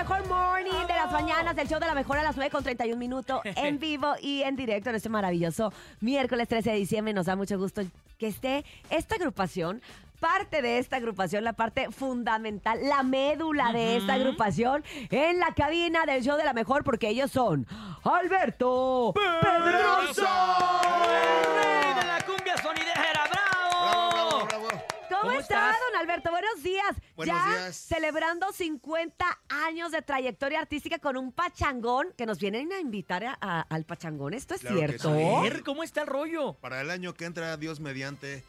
mejor morning de las mañanas del show de la mejor a las 9 con 31 minutos en vivo y en directo en este maravilloso miércoles 13 de diciembre. Nos da mucho gusto que esté esta agrupación. Parte de esta agrupación, la parte fundamental, la médula de esta agrupación en la cabina del show de la mejor, porque ellos son Alberto Pedrosa. ¡Rey está, don Alberto? Buenos días. Buenos ya días. celebrando 50 años de trayectoria artística con un pachangón que nos vienen a invitar a- a- al pachangón. ¿Esto es Claro que cierto? sí. A ver, ¿cómo está el rollo? Para el año que entra, Dios mediante,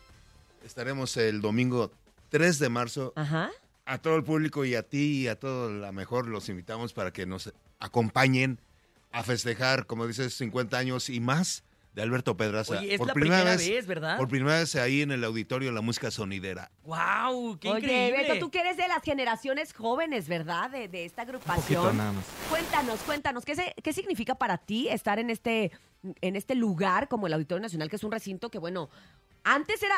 estaremos el domingo 3 de marzo. Ajá. A todo el público y a ti y a todo la mejor los invitamos para que nos acompañen a festejar, como dices, 50 años y más de Alberto Pedraza. Oye, es la primera vez, ¿verdad? Por primera vez ahí en el auditorio La Música Sonidera. ¡Wow! ¡Qué Oye, increíble! Beto, tú que eres de las generaciones jóvenes, ¿verdad? De, de esta agrupación. poquito nada más. Cuéntanos, cuéntanos, ¿qué, se- ¿qué significa para ti estar en este, en este lugar como el Auditorio Nacional, que es un recinto que, bueno, antes era,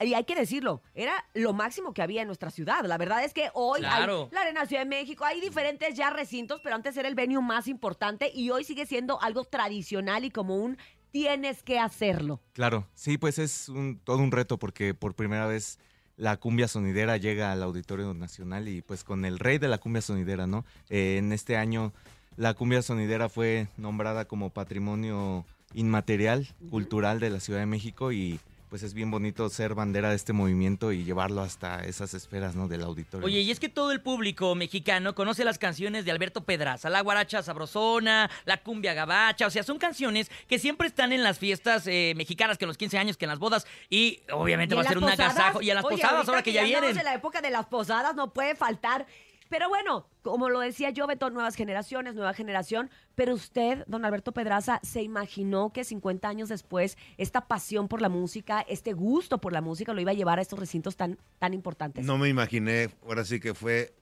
y hay que decirlo, era lo máximo que había en nuestra ciudad. La verdad es que hoy Claro. hay la Arena Ciudad de México, hay diferentes ya recintos, pero antes era el venue más importante y hoy sigue siendo algo tradicional y como un tienes que hacerlo. Claro, sí, pues es un, todo un reto porque por primera vez la cumbia sonidera llega al Auditorio Nacional y pues con el rey de la cumbia sonidera, ¿no? Eh, en este año la cumbia sonidera fue nombrada como patrimonio inmaterial, cultural de la Ciudad de México y pues es bien bonito ser bandera de este movimiento y llevarlo hasta esas esferas, ¿no? Del auditorio. Oye, y es que todo el público mexicano conoce las canciones de Alberto Pedraza, la guaracha sabrosona, la cumbia gabacha, o sea, son canciones que siempre están en las fiestas eh, mexicanas, que en los 15 años, que en las bodas, y obviamente Y va a ser un agasajo. Y a las oye, posadas, ahora que ya vienen. en la época de las posadas no puede faltar. Pero bueno, como lo decía yo, Beto, nuevas generaciones, nueva generación. Pero usted, don Alberto Pedraza, ¿se imaginó que 50 años después esta pasión por la música, este gusto por la música lo iba a llevar a estos recintos tan, tan importantes? No me imaginé, ahora sí que fue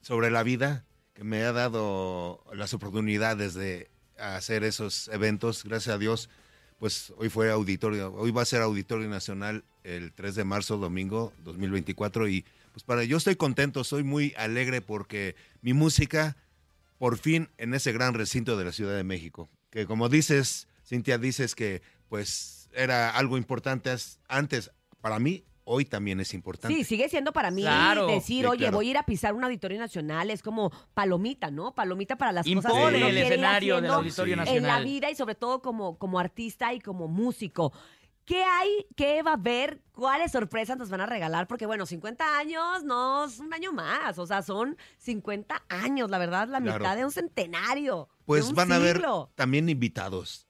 sobre la vida que me ha dado las oportunidades de hacer esos eventos, gracias a Dios. Pues hoy fue auditorio, hoy va a ser Auditorio Nacional el 3 de marzo, domingo 2024 y pues para yo estoy contento, soy muy alegre porque mi música por fin en ese gran recinto de la Ciudad de México, que como dices, Cintia, dices que pues era algo importante antes, para mí hoy también es importante. Sí, sigue siendo para mí Claro. decir, Sí, oye, claro. voy a ir a pisar un auditorio nacional, es como palomita, ¿no? Palomita para las cosas Impone que uno el escenario del Auditorio Sí. en la Nacional. vida y sobre todo como, como artista y como músico. ¿Qué hay? ¿Qué va a haber? ¿Cuáles sorpresas nos van a regalar? Porque bueno, 50 años no es un año más, o sea, son 50 años, la verdad, la Claro. mitad de un centenario. de Pues un van a haber siglo. también invitados,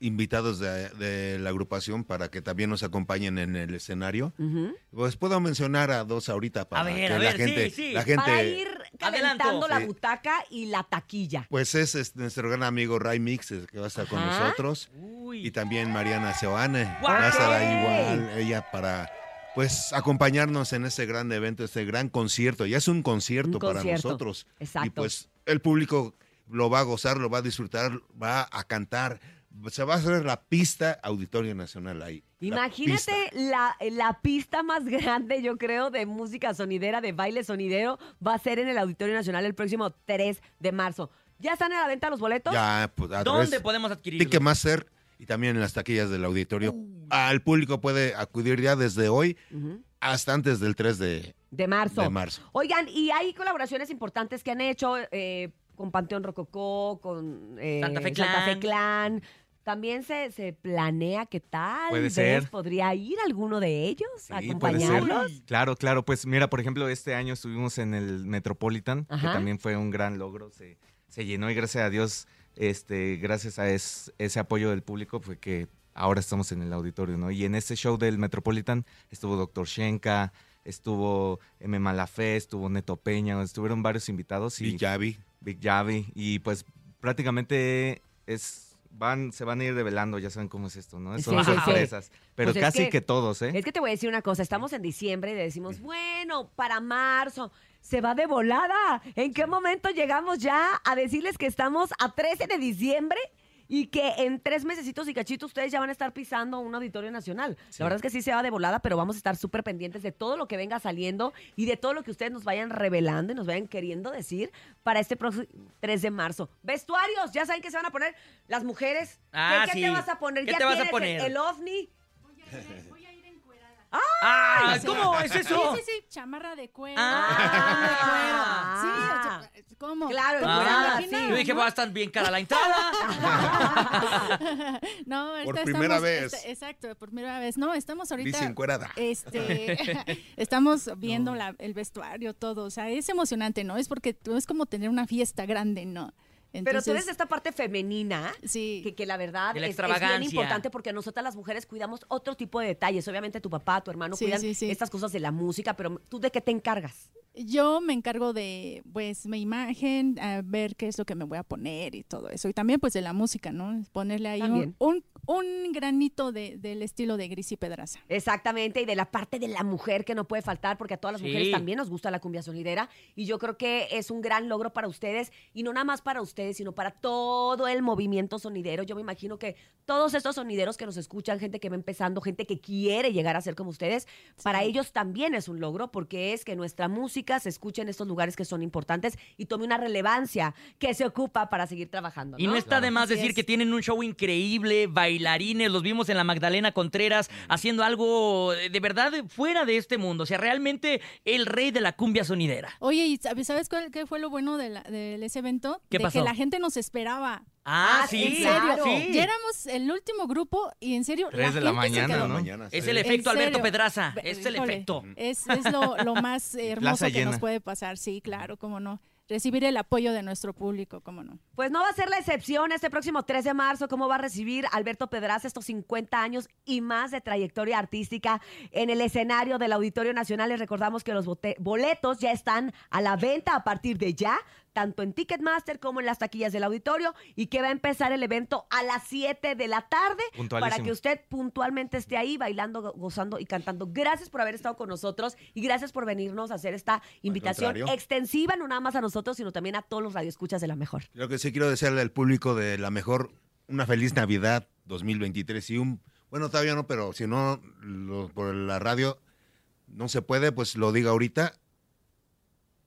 invitados de, de la agrupación para que también nos acompañen en el escenario. Ujú. Pues puedo mencionar a dos ahorita para A ver, que a la ver, sí, gente, sí. la gente, Para ir calentando Adelanto. la Sí. butaca y la taquilla. pues es, es nuestro gran amigo Ray Mix que va a estar con Ajá. nosotros Uy. y también Mariana Seoane va a estar ahí igual ella para pues acompañarnos en este gran evento, este gran concierto. Ya es un concierto, Un para concierto. nosotros. Exacto. Y pues el público lo va a gozar, lo va a disfrutar, va a cantar. Se va a hacer la pista Auditorio Nacional ahí. la Imagínate pista. la, la pista más grande, yo creo, de música sonidera, de baile sonidero, va a ser en el Auditorio Nacional el próximo 3 de marzo. ¿Ya están a la venta los boletos? Ya, pues, a ¿Dónde podemos adquirirlo? Ticketmaster y también en las taquillas del auditorio. Al público puede acudir ya desde hoy hasta antes del 3 de, De marzo. de marzo. Oigan, y hay colaboraciones importantes que han hecho eh, con Panteón Rococó, con eh, Santa Fe Santa Fe Clan. También se, se planea que tal Puede vez ser. podría ir alguno de ellos a Sí, puede ser. acompañarlos. Claro, claro. Pues mira, por ejemplo, este año estuvimos en el Metropolitan, Ajá. que también fue un gran logro. Se, se llenó y gracias a Dios, este, gracias a es- ese apoyo del público, fue que ahora estamos en el auditorio, ¿no? Y en ese show del Metropolitan estuvo Doctor Shenka, estuvo M. Malafé, estuvo Neto Peña, estuvieron varios invitados y Y Javi. Big Javi. Y pues prácticamente es van, se van a ir revelando, ya saben cómo es esto, ¿no? Sí, Son sí, sí. sorpresas. Pero Pues es casi que- que, todos, ¿eh? Es que te voy a decir una cosa, estamos en diciembre y decimos, bueno, para marzo, se va de volada. ¿En qué momento llegamos ya a decirles que estamos a 13 de diciembre? Y que en tres mesecitos y cachito ustedes ya van a estar pisando un auditorio nacional. Sí. La verdad es que sí se va de volada, pero vamos a estar súper pendientes de todo lo que venga saliendo y de todo lo que ustedes nos vayan revelando y nos vayan queriendo decir para este próximo 3 de marzo. Vestuarios, ya saben que se van a poner las mujeres. ¿Qué- Ah, ¿Qué, sí. te vas a poner? ¿Qué ¿Ya te vas a tienes el- poner? El, ovni? Ah, sí. ¿cómo es eso? Sí, sí, sí, chamarra de cuero. Ah. Sí, o sea, ¿cómo? Claro, ¿Cómo se encuerada, imagina, sí. Yo dije, va a estar bien cara la entrada. No, Por primera estamos- vez. este- exacto, por primera vez. No, estamos ahorita. Bici encuerada. Este, estamos viendo la- el vestuario, todo. O sea, es emocionante, ¿no? Es porque es como tener una fiesta grande, ¿no? Pero tú eres Entonces, esta parte femenina. Sí. Que, que la verdad De la es, es bien importante porque nosotras las mujeres cuidamos otro tipo de detalles. Obviamente tu papá, tu hermano Sí, cuidan sí, sí. estas cosas de la música, pero ¿tú de qué te encargas? Yo me encargo de, pues, mi imagen, a ver qué es lo que me voy a poner y todo eso. Y también, pues, de la música, ¿no? Ponerle ahí un, un granito de- del estilo de Gris y Pedraza. Exactamente, y de la parte de la mujer que no puede faltar, porque a todas las Sí. mujeres también nos gusta la cumbia sonidera, y yo creo que es un gran logro para ustedes, y no nada más para ustedes, sino para todo el movimiento sonidero. Yo me imagino que todos estos sonideros que nos escuchan, gente que va empezando, gente que quiere llegar a ser como ustedes, para ellos también es un logro, porque es que nuestra música se escuche en estos lugares que son importantes y tome una relevancia que se ocupa para seguir trabajando. Y no está de más Así decir es. que tienen un show increíble, bailarines, los vimos en la Magdalena Contreras haciendo algo de verdad fuera de este mundo. O sea, realmente el rey de la cumbia sonidera. Oye, ¿y sabes, sabes cuál, qué fue lo bueno de, la- de ese evento? ¿Qué de pasó? que la gente nos esperaba. Ah, Ah, sí, ¿en serio? sí. Ya éramos el último grupo y en serio. Tres de la mañana, quedó. ¿no? Mañana, Es el ¿En efecto Alberto? Pedraza. Es el híjole, efecto. Es, es lo, lo más hermoso que nos puede pasar, sí, claro, cómo no. Recibir el apoyo de nuestro público, cómo no. Pues no va a ser la excepción este próximo 3 de marzo, cómo va a recibir Alberto Pedraza estos 50 años y más de trayectoria artística en el escenario del Auditorio Nacional. Les recordamos que los boletos ya están a la venta a partir de ya, tanto en Ticketmaster como en las taquillas del auditorio, y que va a empezar el evento a las 7 de la tarde para que usted puntualmente esté ahí bailando, go- gozando y cantando. Gracias por haber estado con nosotros y gracias por venirnos a hacer esta invitación extensiva, no nada más a nosotros, sino también a todos los radioescuchas de la mejor. Lo que sí quiero desearle al público de la mejor, una feliz Navidad 2023 y un, bueno, todavía no, pero si no, lo- por la radio no se puede, pues lo diga ahorita.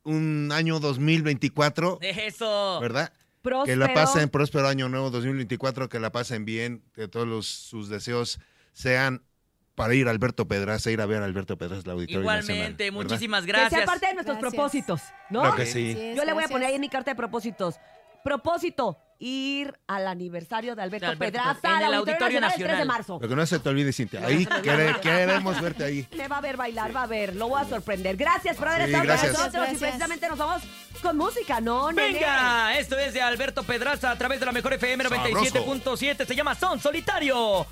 Un año 2024, Eso. ¿verdad? Próspero. Que la pasen, próspero año nuevo 2024, que la pasen bien, que todos los- sus deseos sean para ir a Alberto Pedraza, ir a ver a Alberto Pedraza, el Auditorio Igualmente, Nacional, muchísimas Que sea gracias. parte de nuestros Gracias. propósitos, ¿no? Claro que sí. Yo le voy a gracias. poner ahí en mi carta de propósitos. Propósito, ir al aniversario de Alberto, De Alberto Pedraza, en al el Auditorio Auditorio Nacional, el 3 de Nacional. marzo. Lo que no se te olvide, Cintia. Ahí quere- queremos verte ahí. Me va a ver bailar, va a ver, lo voy a sorprender. Gracias por haber Sí, estado con nosotros y precisamente nos vamos con música, ¿no, nene? Venga, esto es de Alberto Pedraza a través de la mejor FM 97.7. Se llama Son Solitario.